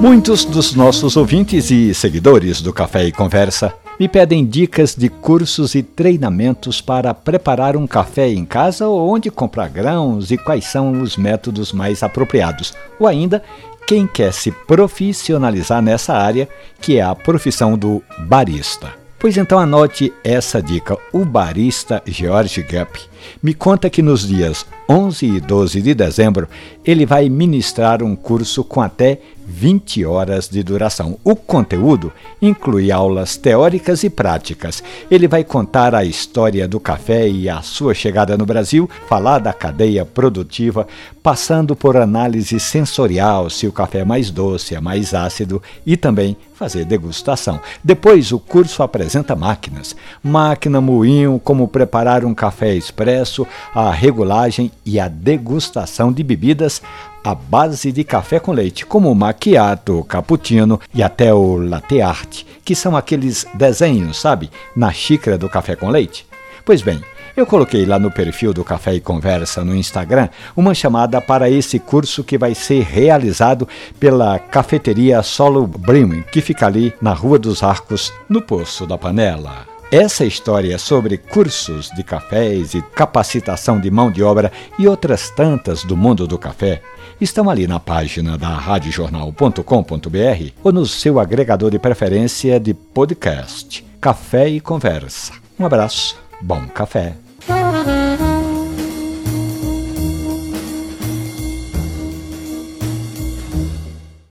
Muitos dos nossos ouvintes e seguidores do Café e Conversa me pedem dicas de cursos e treinamentos para preparar um café em casa ou onde comprar grãos e quais são os métodos mais apropriados. Ou ainda, quem quer se profissionalizar nessa área, que é a profissão do barista. Pois então anote essa dica. O barista George Gupp me conta que nos dias 11 e 12 de dezembro ele vai ministrar um curso com até 20 horas de duração. O conteúdo inclui aulas teóricas e práticas. Ele vai contar a história do café e a sua chegada no Brasil, falar da cadeia produtiva, passando por análise sensorial, se o café é mais doce, é mais ácido e também fazer degustação. Depois o curso apresenta máquinas, máquina moinho, como preparar um café expresso, a regulagem e a degustação de bebidas à base de café com leite, como o macchiato, cappuccino e até o latte art, que são aqueles desenhos, sabe, na xícara do café com leite. Pois bem, eu coloquei lá no perfil do Café e Conversa no Instagram uma chamada para esse curso que vai ser realizado pela cafeteria Solo Brewing, que fica ali na Rua dos Arcos, no Poço da Panela. Essa história sobre cursos de cafés e capacitação de mão de obra e outras tantas do mundo do café estão ali na página da radiojornal.com.br ou no seu agregador de preferência de podcast. Café e Conversa. Um abraço, bom café.